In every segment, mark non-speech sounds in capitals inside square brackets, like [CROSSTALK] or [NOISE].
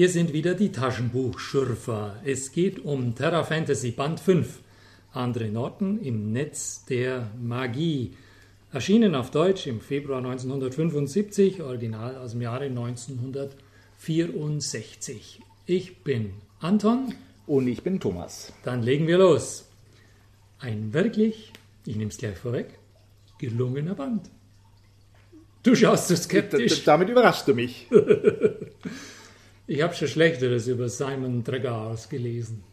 Hier sind wieder die Taschenbuchschürfer. Es geht um Terra Fantasy Band 5. Andre Norton im Netz der Magie. Erschienen auf Deutsch im Februar 1975, original aus dem Jahre 1964. Ich bin Anton. Und ich bin Thomas. Dann legen wir los. Ein wirklich, ich nehme es gleich vorweg, gelungener Band. Du schaust so skeptisch. D damit überraschst du mich. [LAUGHS] ich habe schon Schlechteres über Simon Tregaus gelesen.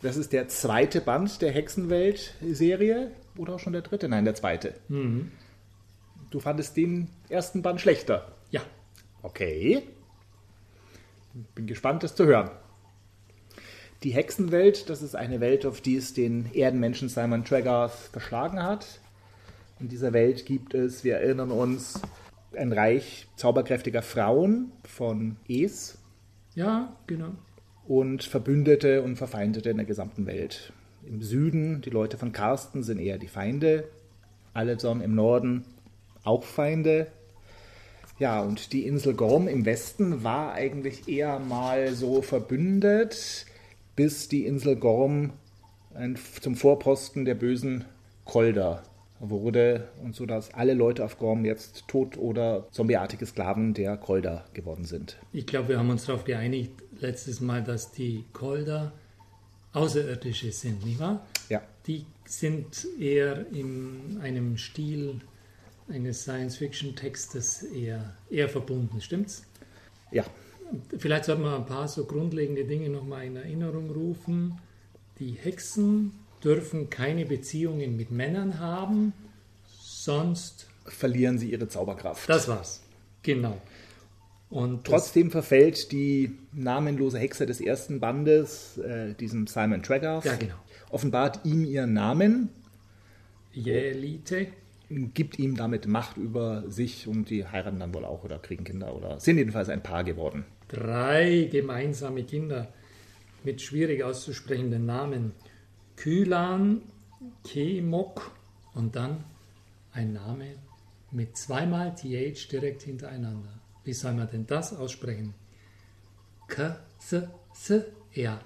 Das ist der zweite Band der Hexenwelt-Serie. Oder auch schon der dritte? Nein, der zweite. Mhm. Du fandest den ersten Band schlechter? Ja. Okay. Bin gespannt, das zu hören. Die Hexenwelt, das ist eine Welt, auf die es den Erdenmenschen Simon Tregarth verschlagen hat. In dieser Welt gibt es, wir erinnern uns, ein Reich zauberkräftiger Frauen von Es. Ja, genau. Und Verbündete und Verfeindete in der gesamten Welt. Im Süden, die Leute von Karsten sind eher die Feinde. Aledson im Norden auch Feinde. Ja, und die Insel Gorm im Westen war eigentlich eher mal so verbündet, bis die Insel Gorm zum Vorposten der bösen Kolder wurde und so dass alle Leute auf Gorm jetzt tot oder zombieartige Sklaven der Kolder geworden sind. Ich glaube, wir haben uns darauf geeinigt letztes Mal, dass die Kolder Außerirdische sind, nicht wahr? Ja. Die sind eher in einem Stil eines Science-Fiction-Textes eher, eher verbunden, stimmt's? Ja. Vielleicht sollten wir ein paar so grundlegende Dinge nochmal in Erinnerung rufen. Die Hexen dürfen keine Beziehungen mit Männern haben, sonst verlieren sie ihre Zauberkraft. Das war's. Genau. Und Trotzdem verfällt die namenlose Hexe des ersten Bandes, äh, diesem Simon Tregarth, ja, genau. offenbart ihm ihren Namen. Jelite. Gibt ihm damit Macht über sich und die heiraten dann wohl auch oder kriegen Kinder oder sind jedenfalls ein Paar geworden. Drei gemeinsame Kinder mit schwierig auszusprechenden Namen. Kylan, Kemok und dann ein Name mit zweimal TH direkt hintereinander. Wie soll man denn das aussprechen? K, S, S, R.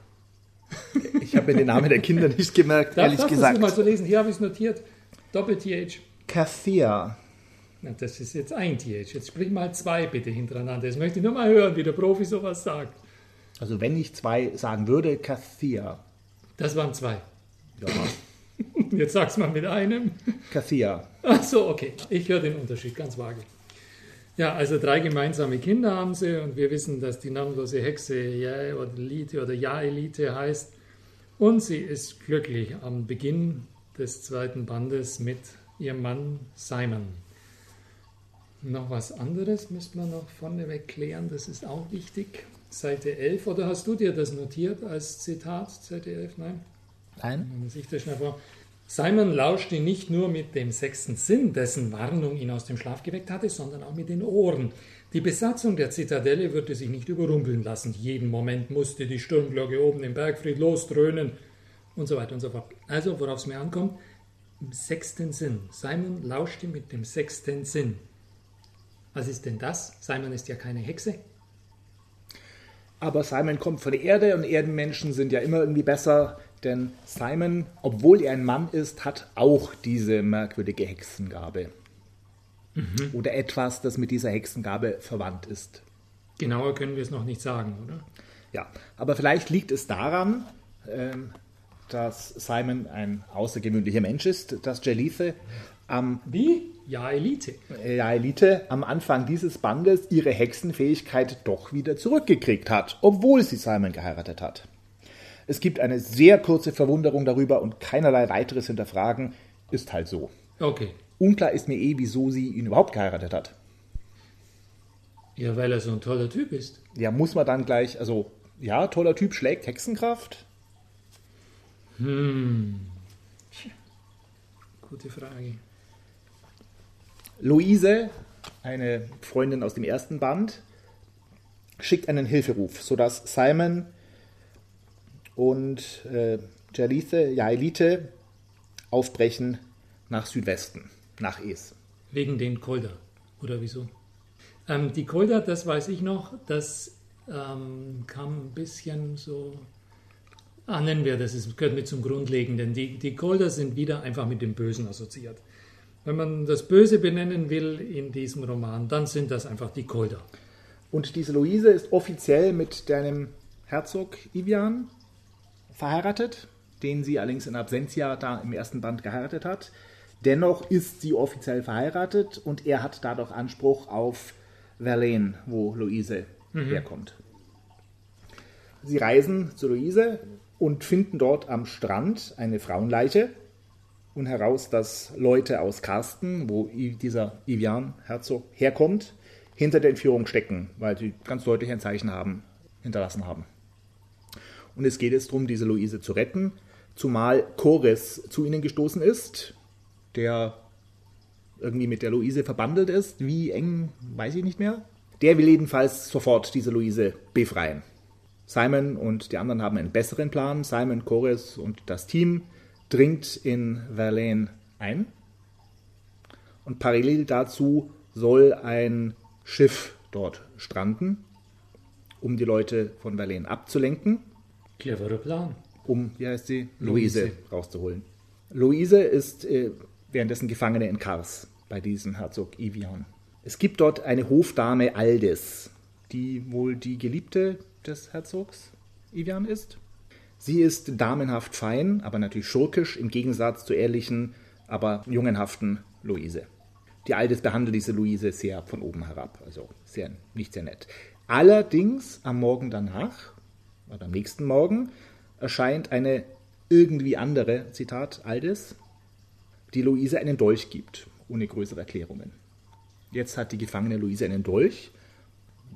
[LAUGHS] Ich habe mir den Namen der Kinder nicht gemerkt, Darf, ehrlich darf gesagt. Das mal so lesen. Hier habe ich es notiert. Doppel-TH. Kathia. Das ist jetzt ein TH. Jetzt sprich mal zwei bitte hintereinander. Jetzt möchte ich nur mal hören, wie der Profi sowas sagt. Also wenn ich zwei sagen würde, Kathia. Das waren zwei. Ja. [LAUGHS] Jetzt sag's mal mit einem. Kathia. Ach so, okay. Ich höre den Unterschied ganz vage. Ja, also drei gemeinsame Kinder haben sie und wir wissen, dass die namenlose Hexe ja oder Elite oder Ja-Elite heißt. Und sie ist glücklich am Beginn des zweiten Bandes mit ihrem Mann Simon. Noch was anderes müsste man noch vorneweg klären, das ist auch wichtig. Seite 11, oder hast du dir das notiert als Zitat, Seite 11? Nein? Nein. Man sieht das schnell vor. Simon lauschte nicht nur mit dem sechsten Sinn, dessen Warnung ihn aus dem Schlaf geweckt hatte, sondern auch mit den Ohren. Die Besatzung der Zitadelle würde sich nicht überrumpeln lassen. Jeden Moment musste die Sturmglocke oben im Bergfried losdröhnen und so weiter und so fort. Also, worauf es mir ankommt, im sechsten Sinn. Simon lauschte mit dem sechsten Sinn. Was ist denn das? Simon ist ja keine Hexe. Aber Simon kommt von der Erde und Erdenmenschen sind ja immer irgendwie besser, denn Simon, obwohl er ein Mann ist, hat auch diese merkwürdige Hexengabe. Mhm. Oder etwas, das mit dieser Hexengabe verwandt ist. Genauer können wir es noch nicht sagen, oder? Ja, aber vielleicht liegt es daran, ähm, dass Simon ein außergewöhnlicher Mensch ist, dass Jalithe am Wie? Ja, Elite. Ja, Elite am Anfang dieses Bandes ihre Hexenfähigkeit doch wieder zurückgekriegt hat, obwohl sie Simon geheiratet hat. Es gibt eine sehr kurze Verwunderung darüber und keinerlei weiteres Hinterfragen. Ist halt so. Okay. Unklar ist mir eh, wieso sie ihn überhaupt geheiratet hat. Ja, weil er so ein toller Typ ist. Ja, muss man dann gleich, also, ja, toller Typ schlägt Hexenkraft? Hm. Gute Frage. Luise, eine Freundin aus dem ersten Band, schickt einen Hilferuf, sodass Simon und äh, Jalithe, Jaelite aufbrechen nach Südwesten, nach Es. Wegen den Kolder, oder wieso? Ähm, die Kolder, das weiß ich noch, das ähm, kam ein bisschen so. Ah, nennen wir das, es gehört mit zum Grundlegenden. Die, die Golder sind wieder einfach mit dem Bösen assoziiert. Wenn man das Böse benennen will in diesem Roman, dann sind das einfach die Golder. Und diese Luise ist offiziell mit deinem Herzog Ivian verheiratet, den sie allerdings in Absentia da im ersten Band geheiratet hat. Dennoch ist sie offiziell verheiratet und er hat dadurch Anspruch auf Verlaine, wo Luise mhm. herkommt. Sie reisen zu Luise und finden dort am Strand eine Frauenleiche und heraus, dass Leute aus Karsten, wo dieser Ivian Herzog herkommt, hinter der Entführung stecken, weil sie ganz deutlich ein Zeichen haben, hinterlassen haben. Und es geht jetzt darum, diese Luise zu retten, zumal Chores zu ihnen gestoßen ist, der irgendwie mit der Luise verbandelt ist. Wie eng, weiß ich nicht mehr. Der will jedenfalls sofort diese Luise befreien. Simon und die anderen haben einen besseren Plan. Simon, Chores und das Team dringt in Verlaine ein. Und parallel dazu soll ein Schiff dort stranden, um die Leute von Verlaine abzulenken. Cleverer Plan. Um, wie heißt sie? Luise, Luise. rauszuholen. Luise ist äh, währenddessen Gefangene in Kars bei diesem Herzog Evian. Es gibt dort eine Hofdame Aldis, die wohl die Geliebte des Herzogs Evian ist. Sie ist damenhaft fein, aber natürlich schurkisch im Gegensatz zur ehrlichen, aber jungenhaften Luise. Die Aldis behandelt diese Luise sehr von oben herab, also sehr, nicht sehr nett. Allerdings am Morgen danach, oder am nächsten Morgen, erscheint eine irgendwie andere, Zitat Aldis, die Luise einen Dolch gibt, ohne größere Erklärungen. Jetzt hat die gefangene Luise einen Dolch,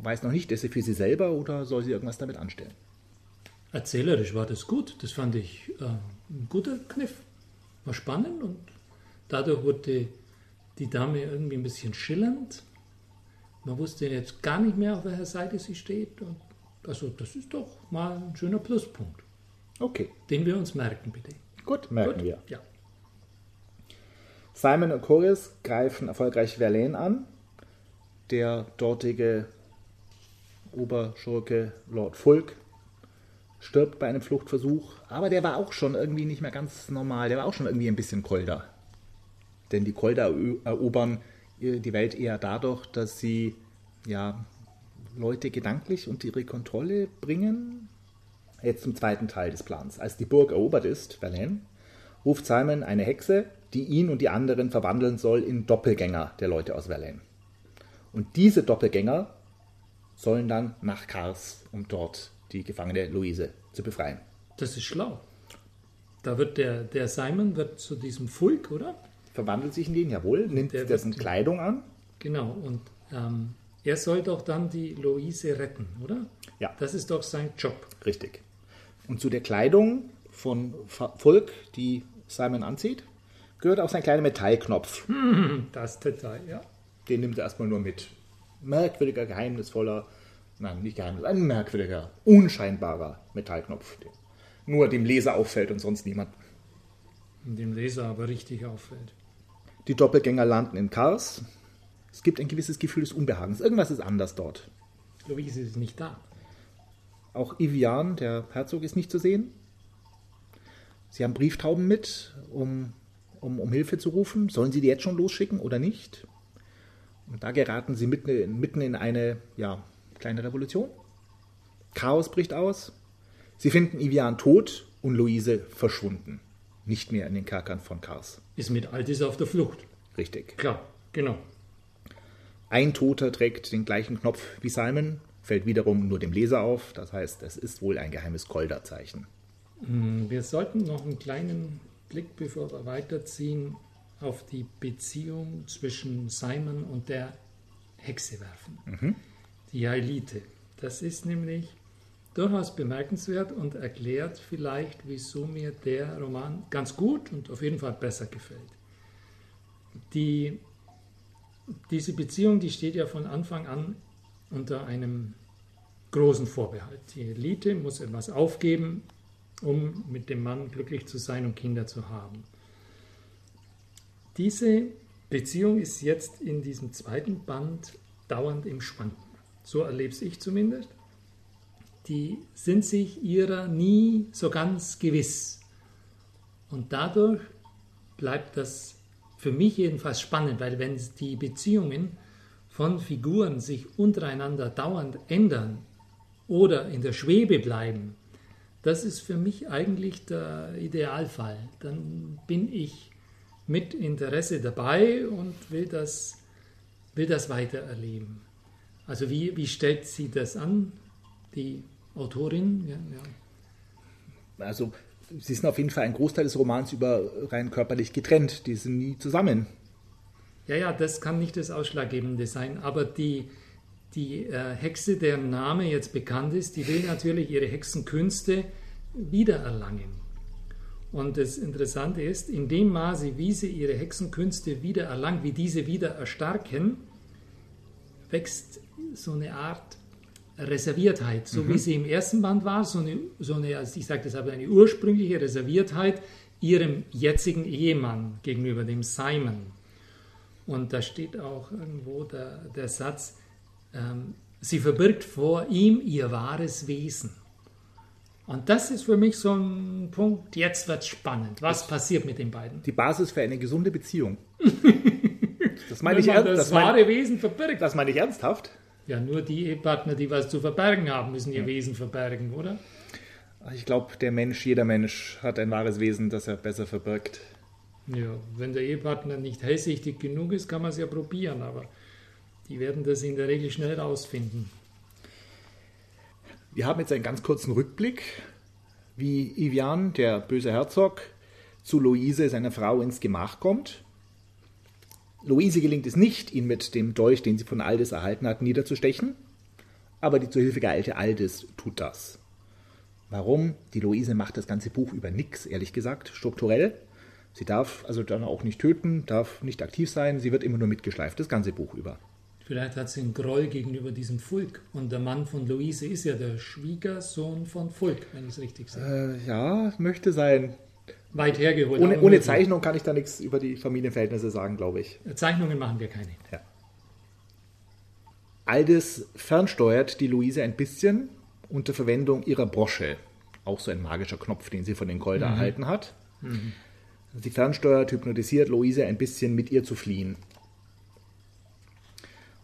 weiß noch nicht, ist sie für sie selber oder soll sie irgendwas damit anstellen? Erzählerisch war das gut, das fand ich äh, ein guter Kniff. War spannend und dadurch wurde die Dame irgendwie ein bisschen schillernd. Man wusste jetzt gar nicht mehr, auf welcher Seite sie steht. Und also das ist doch mal ein schöner Pluspunkt. Okay. Den wir uns merken, bitte. Gut, merken Gut? wir. Ja. Simon und Chorus greifen erfolgreich Verlaine an. Der dortige Oberschurke Lord Fulk stirbt bei einem Fluchtversuch, aber der war auch schon irgendwie nicht mehr ganz normal, der war auch schon irgendwie ein bisschen Kolder. Denn die Kolder erobern die Welt eher dadurch, dass sie ja, Leute gedanklich unter ihre Kontrolle bringen. Jetzt zum zweiten Teil des Plans. Als die Burg erobert ist, Verlaine, ruft Simon eine Hexe, die ihn und die anderen verwandeln soll in Doppelgänger der Leute aus Verlaine. Und diese Doppelgänger sollen dann nach Kars, um dort die gefangene Luise zu befreien. Das ist schlau. Da wird der, der Simon wird zu diesem Fulk, oder? Verwandelt sich in den, jawohl, nimmt dessen Kleidung an. Genau, und ähm, er soll doch dann die Luise retten, oder? Ja. Das ist doch sein Job. Richtig. Und zu der Kleidung von Fulk, die Simon anzieht, gehört auch sein kleiner Metallknopf. [LAUGHS] Das Detail, ja. Den nimmt er erstmal nur mit. Merkwürdiger, geheimnisvoller, nein, nicht geheimnis, ein merkwürdiger, unscheinbarer Metallknopf, der nur dem Leser auffällt und sonst niemand. Dem Leser aber richtig auffällt. Die Doppelgänger landen in Kars. Es gibt ein gewisses Gefühl des Unbehagens. Irgendwas ist anders dort. Luise ist nicht da. Auch Ivian, der Herzog, ist nicht zu sehen. Sie haben Brieftauben mit, um, um, um Hilfe zu rufen. Sollen Sie die jetzt schon losschicken oder nicht? Und da geraten sie mitten, mitten in eine ja, kleine Revolution. Chaos bricht aus. Sie finden Ivian tot und Luise verschwunden. Nicht mehr in den Kerkern von Kars. Ist mit Altis auf der Flucht. Richtig. Klar, genau. Ein Toter trägt den gleichen Knopf wie Simon, fällt wiederum nur dem Leser auf. Das heißt, es ist wohl ein geheimes Kolderzeichen. Hm, wir sollten noch einen kleinen Blick, bevor wir weiterziehen, auf die Beziehung zwischen Simon und der Hexe werfen. Mhm. Die Jaelite. Das ist nämlich durchaus bemerkenswert und erklärt vielleicht, wieso mir der Roman ganz gut und auf jeden Fall besser gefällt. Die, diese Beziehung, die steht ja von Anfang an unter einem großen Vorbehalt. Die Elite muss etwas aufgeben, um mit dem Mann glücklich zu sein und Kinder zu haben. Diese Beziehung ist jetzt in diesem zweiten Band dauernd im Schwanken. So erlebe ich zumindest. die sind sich ihrer nie so ganz gewiss. Und dadurch bleibt das für mich jedenfalls spannend, weil wenn die Beziehungen von Figuren sich untereinander dauernd ändern oder in der Schwebe bleiben, das ist für mich eigentlich der Idealfall. Dann bin ich mit Interesse dabei und will das, will das weiter erleben. Also wie, wie stellt sie das an, die Autorin? Ja, ja. Also sie sind auf jeden Fall ein Großteil des Romans über rein körperlich getrennt. Die sind nie zusammen. Ja, ja, das kann nicht das Ausschlaggebende sein. Aber die, die äh, Hexe, deren Name jetzt bekannt ist, die will natürlich ihre Hexenkünste wiedererlangen. Und das Interessante ist, in dem Maße, wie sie ihre Hexenkünste wiedererlangt, wie diese wieder erstarken, wächst so eine Art Reserviertheit, so mhm. wie sie im ersten Band war, so eine, so eine also ich sage das aber, eine ursprüngliche Reserviertheit ihrem jetzigen Ehemann gegenüber, dem Simon. Und da steht auch irgendwo der, der Satz, ähm, sie verbirgt vor ihm ihr wahres Wesen. Und das ist für mich so ein Punkt, jetzt wird es spannend. Was das passiert mit den beiden? Die Basis für eine gesunde Beziehung. [LAUGHS] Das meine ich ernsthaft. Das, das wahre mein, Wesen verbirgt. Das meine ich ernsthaft. Ja, nur die Ehepartner, die was zu verbergen haben, müssen ihr ja. Wesen verbergen, oder? Ich glaube, der Mensch, jeder Mensch hat ein wahres Wesen, das er besser verbirgt. Ja, wenn der Ehepartner nicht hellsichtig genug ist, kann man es ja probieren, aber die werden das in der Regel schnell rausfinden. Wir haben jetzt einen ganz kurzen Rückblick, wie Ivian, der böse Herzog, zu Luise, seiner Frau, ins Gemach kommt. Luise gelingt es nicht, ihn mit dem Dolch, den sie von Aldis erhalten hat, niederzustechen, aber die zu Hilfe geeilte Aldis tut das. Warum? Die Luise macht das ganze Buch über nichts, ehrlich gesagt, strukturell. Sie darf also dann auch nicht töten, darf nicht aktiv sein, sie wird immer nur mitgeschleift, das ganze Buch über. Vielleicht hat sie einen Groll gegenüber diesem Fulk. Und der Mann von Luise ist ja der Schwiegersohn von Fulk, wenn ich es richtig sage. Äh, ja, möchte sein. Weit hergeholt. Ohne, ohne Zeichnung kann ich da nichts über die Familienverhältnisse sagen, glaube ich. Zeichnungen machen wir keine. Ja. Aldis fernsteuert die Luise ein bisschen unter Verwendung ihrer Brosche. Auch so ein magischer Knopf, den sie von den Golda mhm. erhalten hat. Mhm. Sie fernsteuert, hypnotisiert Luise ein bisschen, mit ihr zu fliehen.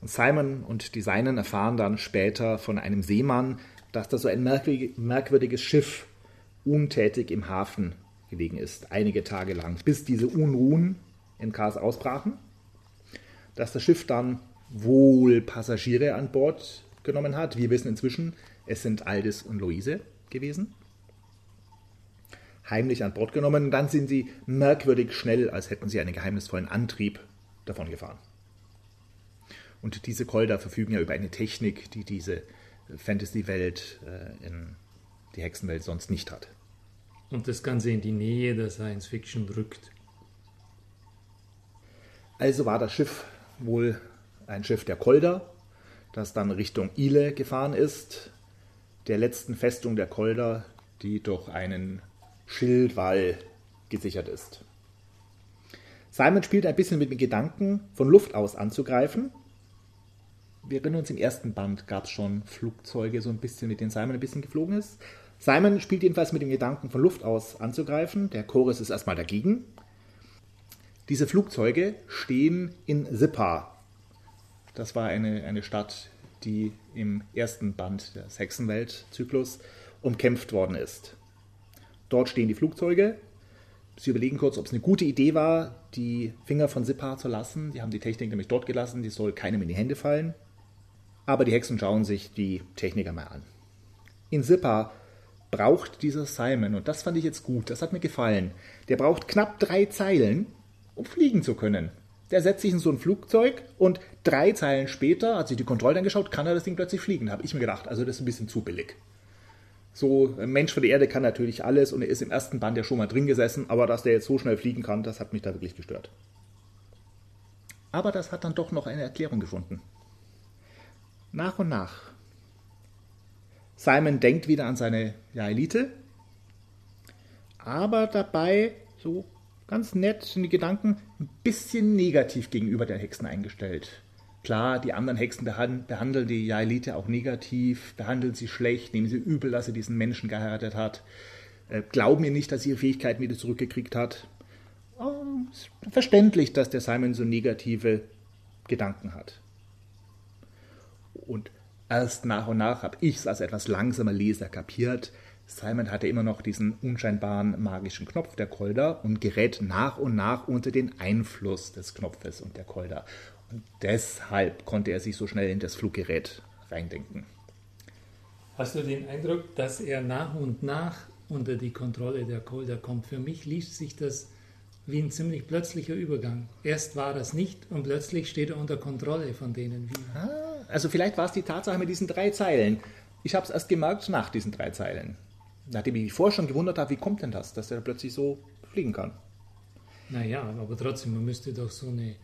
Und Simon und die Seinen erfahren dann später von einem Seemann, dass da so ein merkwürdiges Schiff untätig im Hafen gelegen ist, einige Tage lang, bis diese Unruhen in Kars ausbrachen. Dass das Schiff dann wohl Passagiere an Bord genommen hat. Wir wissen inzwischen, es sind Aldis und Luise gewesen. Heimlich an Bord genommen dann sind sie merkwürdig schnell, als hätten sie einen geheimnisvollen Antrieb davon gefahren. Und diese Kolder verfügen ja über eine Technik, die diese Fantasy-Welt äh, in die Hexenwelt sonst nicht hat. Und das Ganze in die Nähe der Science Fiction rückt. Also war das Schiff wohl ein Schiff der Kolder, das dann Richtung Ile gefahren ist, der letzten Festung der Kolder, die durch einen Schildwall gesichert ist. Simon spielt ein bisschen mit dem Gedanken, von Luft aus anzugreifen, wir erinnern uns, im ersten Band gab es schon Flugzeuge, so ein bisschen, mit denen Simon ein bisschen geflogen ist. Simon spielt jedenfalls mit dem Gedanken, von Luft aus anzugreifen. Der Chorus ist erstmal dagegen. Diese Flugzeuge stehen in Sippa. Das war eine, eine Stadt, die im ersten Band des Hexenwelt-Zyklus umkämpft worden ist. Dort stehen die Flugzeuge. Sie überlegen kurz, ob es eine gute Idee war, die Finger von Sippa zu lassen. Die haben die Technik nämlich dort gelassen, die soll keinem in die Hände fallen. Aber die Hexen schauen sich die Techniker mal an. In Sippa braucht dieser Simon, und das fand ich jetzt gut, das hat mir gefallen, der braucht knapp drei Zeilen, um fliegen zu können. Der setzt sich in so ein Flugzeug und drei Zeilen später, hat sich die Kontrolle angeschaut, kann er das Ding plötzlich fliegen. Habe ich mir gedacht, also das ist ein bisschen zu billig. So, ein Mensch von der Erde kann natürlich alles und er ist im ersten Band ja schon mal drin gesessen, aber dass der jetzt so schnell fliegen kann, das hat mich da wirklich gestört. Aber das hat dann doch noch eine Erklärung gefunden. Nach und nach. Simon denkt wieder an seine ja, Elite, aber dabei so ganz nett sind die Gedanken ein bisschen negativ gegenüber der Hexen eingestellt. Klar, die anderen Hexen behandeln die Jaelite auch negativ, behandeln sie schlecht, nehmen sie übel, dass sie diesen Menschen geheiratet hat, äh, glauben ihr nicht, dass sie ihre Fähigkeiten wieder zurückgekriegt hat. Oh, verständlich, dass der Simon so negative Gedanken hat. Und erst nach und nach habe ich es als etwas langsamer Leser kapiert. Simon hatte immer noch diesen unscheinbaren magischen Knopf der Kolder und gerät nach und nach unter den Einfluss des Knopfes und der Kolder. Und deshalb konnte er sich so schnell in das Fluggerät reindenken. Hast du den Eindruck, dass er nach und nach unter die Kontrolle der Kolder kommt? Für mich liest sich das wie ein ziemlich plötzlicher Übergang. Erst war das nicht und plötzlich steht er unter Kontrolle von denen. Wie ah, also vielleicht war es die Tatsache mit diesen drei Zeilen. Ich habe es erst gemerkt nach diesen drei Zeilen. Nachdem ich mich vorher schon gewundert habe, wie kommt denn das, dass er plötzlich so fliegen kann. Naja, aber trotzdem, man müsste doch so eine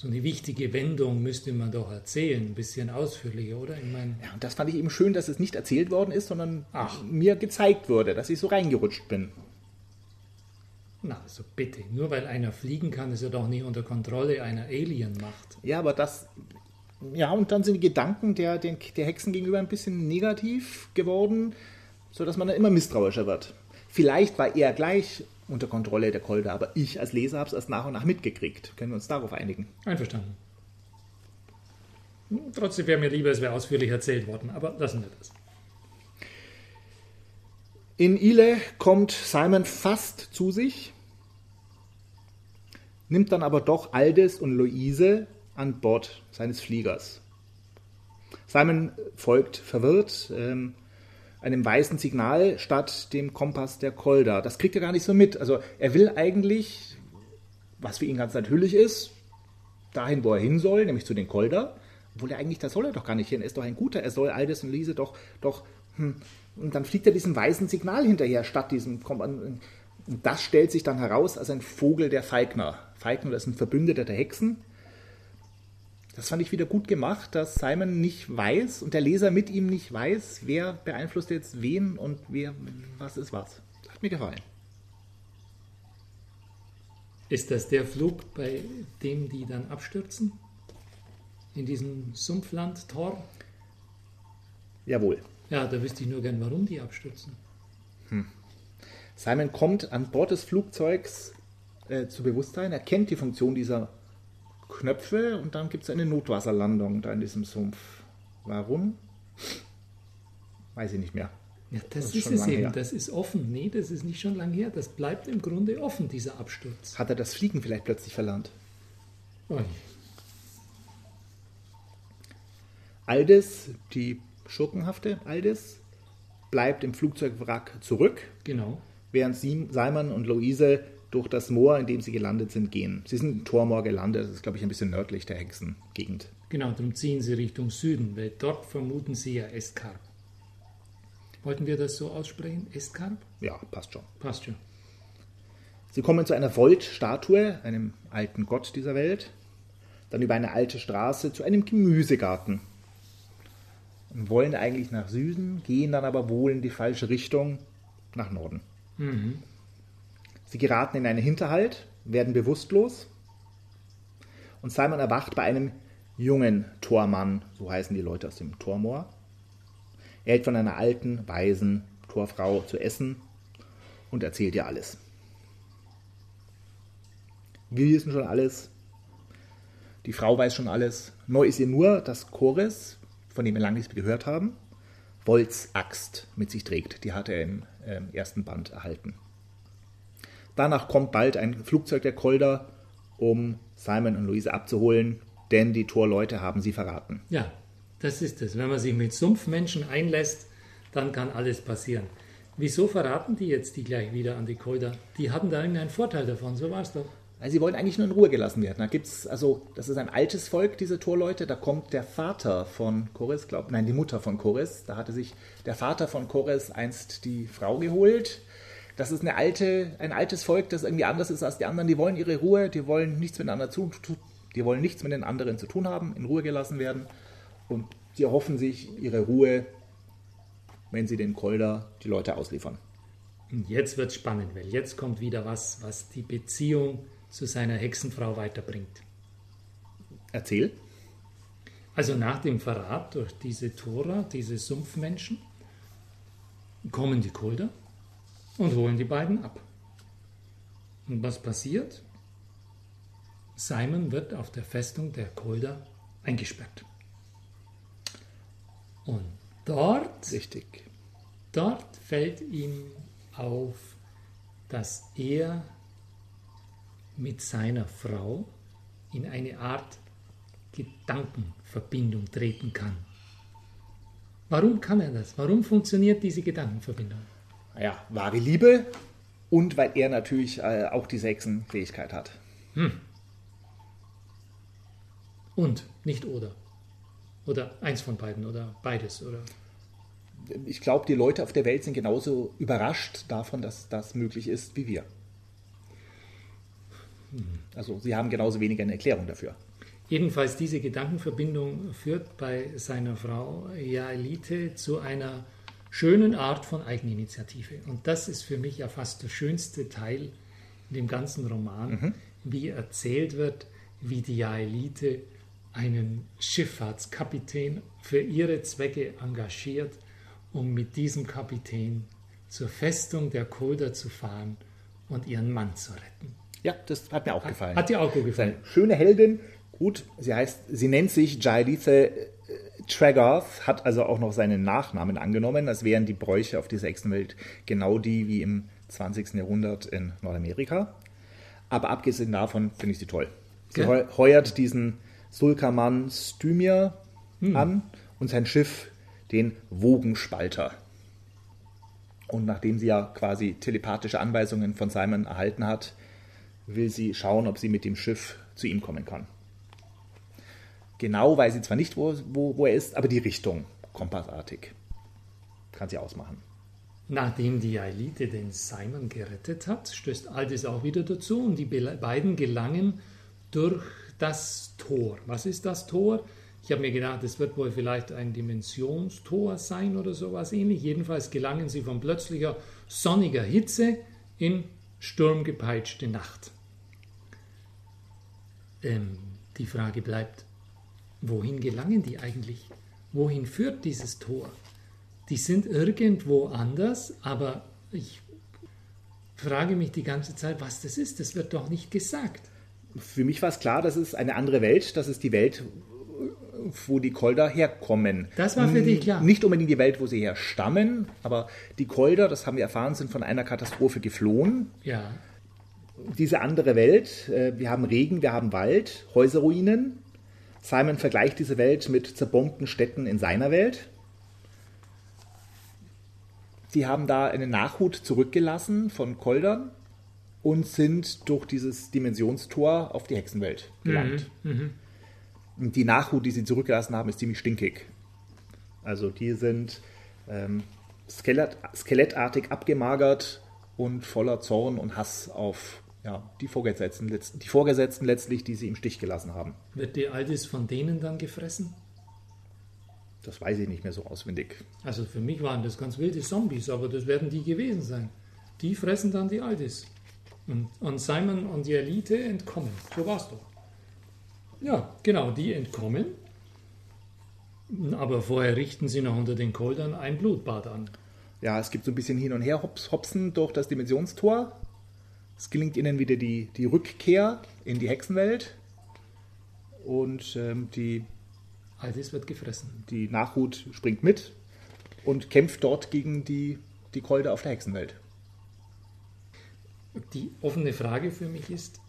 so eine wichtige Wendung müsste man doch erzählen, ein bisschen ausführlicher, oder? Ich mein ja, und das fand ich eben schön, dass es nicht erzählt worden ist, sondern Ach. mir gezeigt wurde, dass ich so reingerutscht bin. Na, also bitte, nur weil einer fliegen kann, ist er doch nicht unter Kontrolle einer Alien-Macht. Ja, aber das. Ja, und dann sind die Gedanken der, der, der Hexen gegenüber ein bisschen negativ geworden, sodass man dann immer misstrauischer wird. Vielleicht war er gleich unter Kontrolle der Kolder, aber ich als Leser habe es erst nach und nach mitgekriegt. Können wir uns darauf einigen? Einverstanden. Trotzdem wäre mir lieber, es wäre ausführlich erzählt worden, aber lassen wir das. In Ile kommt Simon fast zu sich, nimmt dann aber doch Aldis und Luise an Bord seines Fliegers. Simon folgt verwirrt, ähm, einem weißen Signal statt dem Kompass der Kolda. Das kriegt er gar nicht so mit. Also er will eigentlich, was für ihn ganz natürlich ist, dahin, wo er hin soll, nämlich zu den Kolda. Obwohl er eigentlich, da soll er doch gar nicht hin. Er ist doch ein guter. Er soll Aldis und Lise doch, doch, hm. Und dann fliegt er diesem weißen Signal hinterher, statt diesem Kompass. Und das stellt sich dann heraus als ein Vogel der Falkner. Falkner, das ist ein Verbündeter der Hexen. Das fand ich wieder gut gemacht, dass Simon nicht weiß und der Leser mit ihm nicht weiß, wer beeinflusst jetzt wen und wer was ist was. Hat mir gefallen. Ist das der Flug, bei dem die dann abstürzen? In diesem Sumpfland Tor? Jawohl. Ja, da wüsste ich nur gern, warum die abstürzen. Hm. Simon kommt an Bord des Flugzeugs äh, zu Bewusstsein, er kennt die Funktion dieser Knöpfe und dann gibt es eine Notwasserlandung da in diesem Sumpf. Warum? Weiß ich nicht mehr. Ja, das, das ist, ist es eben. Her. Das ist offen. Nee, das ist nicht schon lange her. Das bleibt im Grunde offen, dieser Absturz. Hat er das Fliegen vielleicht plötzlich verlernt? Oi. Aldis, die schurkenhafte Aldis, bleibt im Flugzeugwrack zurück. Genau. Während Simon und Luise durch das Moor, in dem sie gelandet sind, gehen. Sie sind in Tormoor gelandet, das ist, glaube ich, ein bisschen nördlich der Hexengegend. Genau, darum ziehen sie Richtung Süden, weil dort vermuten sie ja Eskarp. Wollten wir das so aussprechen? Eskarp? Ja, passt schon. Passt schon. Sie kommen zu einer Volt-Statue, einem alten Gott dieser Welt, dann über eine alte Straße zu einem Gemüsegarten. Und wollen eigentlich nach Süden, gehen dann aber wohl in die falsche Richtung, nach Norden. Mhm. Sie geraten in einen Hinterhalt, werden bewusstlos und Simon erwacht bei einem jungen Tormann, so heißen die Leute aus dem Tormoor. Er hält von einer alten, weisen Torfrau zu essen und erzählt ihr alles. Wir wissen schon alles. Die Frau weiß schon alles. Neu ist ihr nur, dass Chores, von dem wir lange nichts gehört haben, Volts Axt mit sich trägt. Die hat er im äh, ersten Band erhalten. Danach kommt bald ein Flugzeug der Kolder, um Simon und Luise abzuholen, denn die Torleute haben sie verraten. Ja, das ist es. Wenn man sich mit Sumpfmenschen einlässt, dann kann alles passieren. Wieso verraten die jetzt die gleich wieder an die Kolder? Die hatten da irgendeinen Vorteil davon, so war es doch. Weil sie wollen eigentlich nur in Ruhe gelassen werden. Da gibt's, also, das ist ein altes Volk, diese Torleute. Da kommt der Vater von Chores, glaub, nein, die Mutter von Chores. Da hatte sich der Vater von Chores einst die Frau geholt das ist eine alte, ein altes Volk, das irgendwie anders ist als die anderen. Die wollen ihre Ruhe, die wollen nichts miteinander zu, die wollen nichts mit den anderen zu tun haben, in Ruhe gelassen werden. Und sie erhoffen sich ihre Ruhe, wenn sie den Kolder die Leute ausliefern. Und jetzt wird es spannend, weil jetzt kommt wieder was, was die Beziehung zu seiner Hexenfrau weiterbringt. Erzähl. Also nach dem Verrat durch diese Tora, diese Sumpfmenschen, kommen die Kolder und holen die beiden ab. Und was passiert? Simon wird auf der Festung der Kolder eingesperrt. Und dort, Richtig. dort fällt ihm auf, dass er mit seiner Frau in eine Art Gedankenverbindung treten kann. Warum kann er das? Warum funktioniert diese Gedankenverbindung? Ja, wahre Liebe und weil er natürlich äh, auch die Sechsenfähigkeit hat. Und nicht oder. Oder eins von beiden oder beides oder. Ich glaube, die Leute auf der Welt sind genauso überrascht davon, dass das möglich ist wie wir. Also sie haben genauso wenig eine Erklärung dafür. Jedenfalls diese Gedankenverbindung führt bei seiner Frau Jaelite zu einer schönen Art von Eigeninitiative. Und das ist für mich ja fast der schönste Teil in dem ganzen Roman, wie erzählt wird, wie die Jaelite einen Schifffahrtskapitän für ihre Zwecke engagiert, um mit diesem Kapitän zur Festung der Kolder zu fahren und ihren Mann zu retten. Ja, das hat mir auch gefallen. Hat dir auch gut gefallen? Schöne Heldin. Gut, sie heißt, sie nennt sich Jaelithe Tragarth, hat also auch noch seinen Nachnamen angenommen, als wären die Bräuche auf dieser Echsenwelt genau die wie im 20. Jahrhundert in Nordamerika. Aber abgesehen davon finde ich sie toll. Sie heu- heuert diesen Sulkaman Stymir an und sein Schiff, den Wogenspalter. Und nachdem sie ja quasi telepathische Anweisungen von Simon erhalten hat, will sie schauen, ob sie mit dem Schiff zu ihm kommen kann. Genau weiß sie zwar nicht, wo, wo, wo er ist, aber die Richtung, kompassartig, kann sie ausmachen. Nachdem die Elite den Simon gerettet hat, stößt Aldis auch wieder dazu und die be- beiden gelangen durch das Tor. Was ist das Tor? Ich habe mir gedacht, es wird wohl vielleicht ein Dimensionstor sein oder sowas ähnlich. Jedenfalls gelangen sie von plötzlicher sonniger Hitze in sturmgepeitschte Nacht. Ähm, die Frage bleibt, wohin gelangen die eigentlich? Wohin führt dieses Tor? Die sind irgendwo anders, aber ich frage mich die ganze Zeit, was das ist. Das wird doch nicht gesagt. Für mich war es klar, das ist eine andere Welt, das ist die Welt, wo die Kolder herkommen. Das war für dich klar. Nicht unbedingt die Welt, wo sie herstammen, aber die Kolder, das haben wir erfahren, sind von einer Katastrophe geflohen. Ja, diese andere Welt. äh, Wir haben Regen, wir haben Wald, Häuserruinen. Simon vergleicht diese Welt mit zerbombten Städten in seiner Welt. Sie haben da einen Nachhut zurückgelassen von Koldern und sind durch dieses Dimensionstor auf die Hexenwelt gelangt. Und die Nachhut, die sie zurückgelassen haben, ist ziemlich stinkig. Also die sind ähm, skelett, skelettartig abgemagert und voller Zorn und Hass auf ja, die, Vorgesetzten, die Vorgesetzten letztlich, die sie im Stich gelassen haben. wird die Aldis von denen dann gefressen? Das weiß ich nicht mehr so auswendig. Also für mich waren das ganz wilde Zombies, aber das werden die gewesen sein. Die fressen dann die Aldis. Und, und Simon und die Elite entkommen. So war's doch. Ja, genau, die entkommen. Aber vorher richten sie noch unter den Koldern ein Blutbad an. Ja, es gibt so ein bisschen hin und her hops, hopsen durch das Dimensionstor. Es gelingt ihnen wieder die, die Rückkehr in die Hexenwelt. Und ähm, die, Aldis wird gefressen. die Nachhut springt mit und kämpft dort gegen die, die Kolder auf der Hexenwelt. Die offene Frage für mich ist,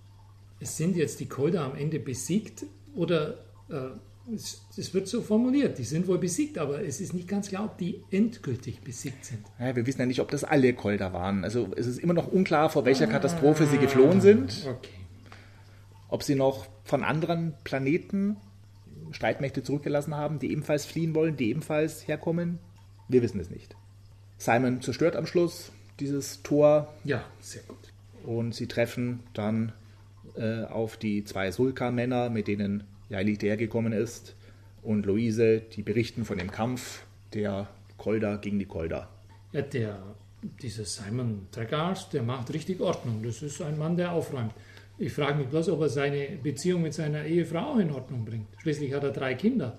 sind jetzt die Kolder am Ende besiegt oder äh, es, wird so formuliert, die sind wohl besiegt, aber es ist nicht ganz klar, ob die endgültig besiegt sind. Ja, wir wissen ja nicht, ob das alle Kolder waren. Also es ist immer noch unklar, vor welcher Katastrophe sie geflohen sind. Okay. Ob sie noch von anderen Planeten Streitmächte zurückgelassen haben, die ebenfalls fliehen wollen, die ebenfalls herkommen. Wir wissen es nicht. Simon zerstört am Schluss dieses Tor Ja, sehr gut. und sie treffen dann äh, auf die zwei Sulka-Männer, mit denen Jaelite hergekommen ist, und Luise, die berichten von dem Kampf der Kolder gegen die Kolder. Ja, der, dieser Simon Tregarth, der macht richtig Ordnung. Das ist ein Mann, der aufräumt. Ich frage mich bloß, ob er seine Beziehung mit seiner Ehefrau in Ordnung bringt. Schließlich hat er drei Kinder.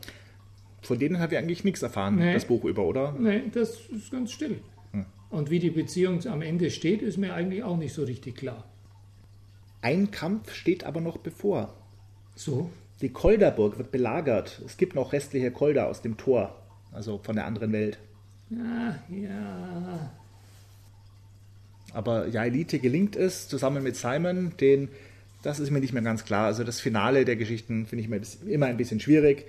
Von denen haben wir eigentlich nichts erfahren, Nee. das Buch über, oder? Nee, das ist ganz still. Und wie die Beziehung am Ende steht, ist mir eigentlich auch nicht so richtig klar. Ein Kampf steht aber noch bevor. So? Die Kolderburg wird belagert. Es gibt noch restliche Kolder aus dem Tor, also von der anderen Welt. Ja, ja. Aber ja, Elite gelingt es, zusammen mit Simon, den, das ist mir nicht mehr ganz klar. Also das Finale der Geschichten finde ich mir immer ein bisschen schwierig,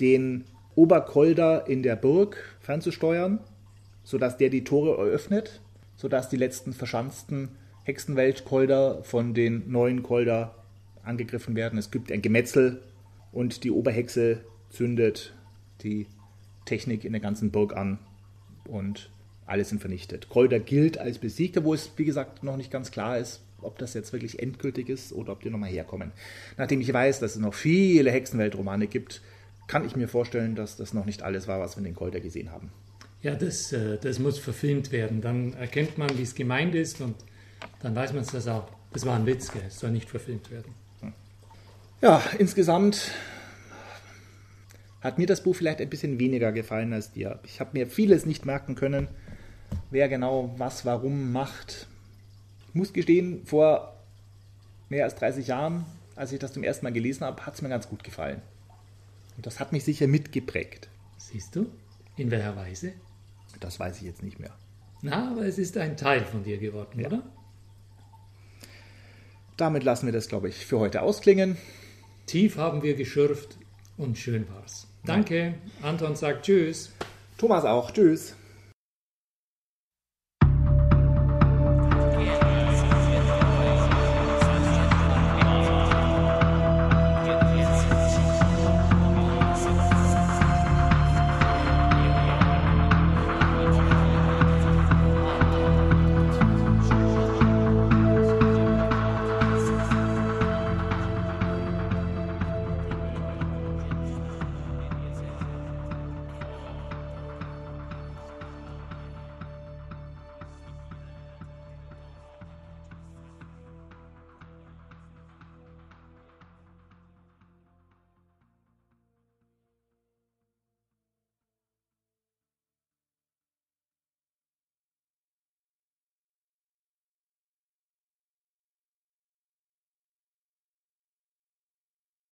den Oberkolder in der Burg fernzusteuern, sodass der die Tore eröffnet, sodass die letzten verschanzten Hexenweltkolder von den neuen Kolder angegriffen werden. Es gibt ein Gemetzel und die Oberhexe zündet die Technik in der ganzen Burg an und alle sind vernichtet. Kolder gilt als besiegt, wo es, wie gesagt, noch nicht ganz klar ist, ob das jetzt wirklich endgültig ist oder ob die nochmal herkommen. Nachdem ich weiß, dass es noch viele Hexenweltromane gibt, kann ich mir vorstellen, dass das noch nicht alles war, was wir in den Kolder gesehen haben. Ja, das, äh, das muss verfilmt werden. Dann erkennt man, wie es gemeint ist und dann weiß man es auch. Das war ein Witz, es soll nicht verfilmt werden. Ja, insgesamt hat mir das Buch vielleicht ein bisschen weniger gefallen als dir. Ich habe mir vieles nicht merken können, wer genau was warum macht. Ich muss gestehen, vor mehr als 30 Jahren, als ich das zum ersten Mal gelesen habe, hat es mir ganz gut gefallen. Und das hat mich sicher mitgeprägt. Siehst du? In welcher Weise? Das weiß ich jetzt nicht mehr. Na, aber es ist ein Teil von dir geworden, Ja. oder? Damit lassen wir das, glaube ich, für heute ausklingen. Tief haben wir geschürft und schön war's. Danke. Anton sagt Tschüss. Thomas auch. Tschüss.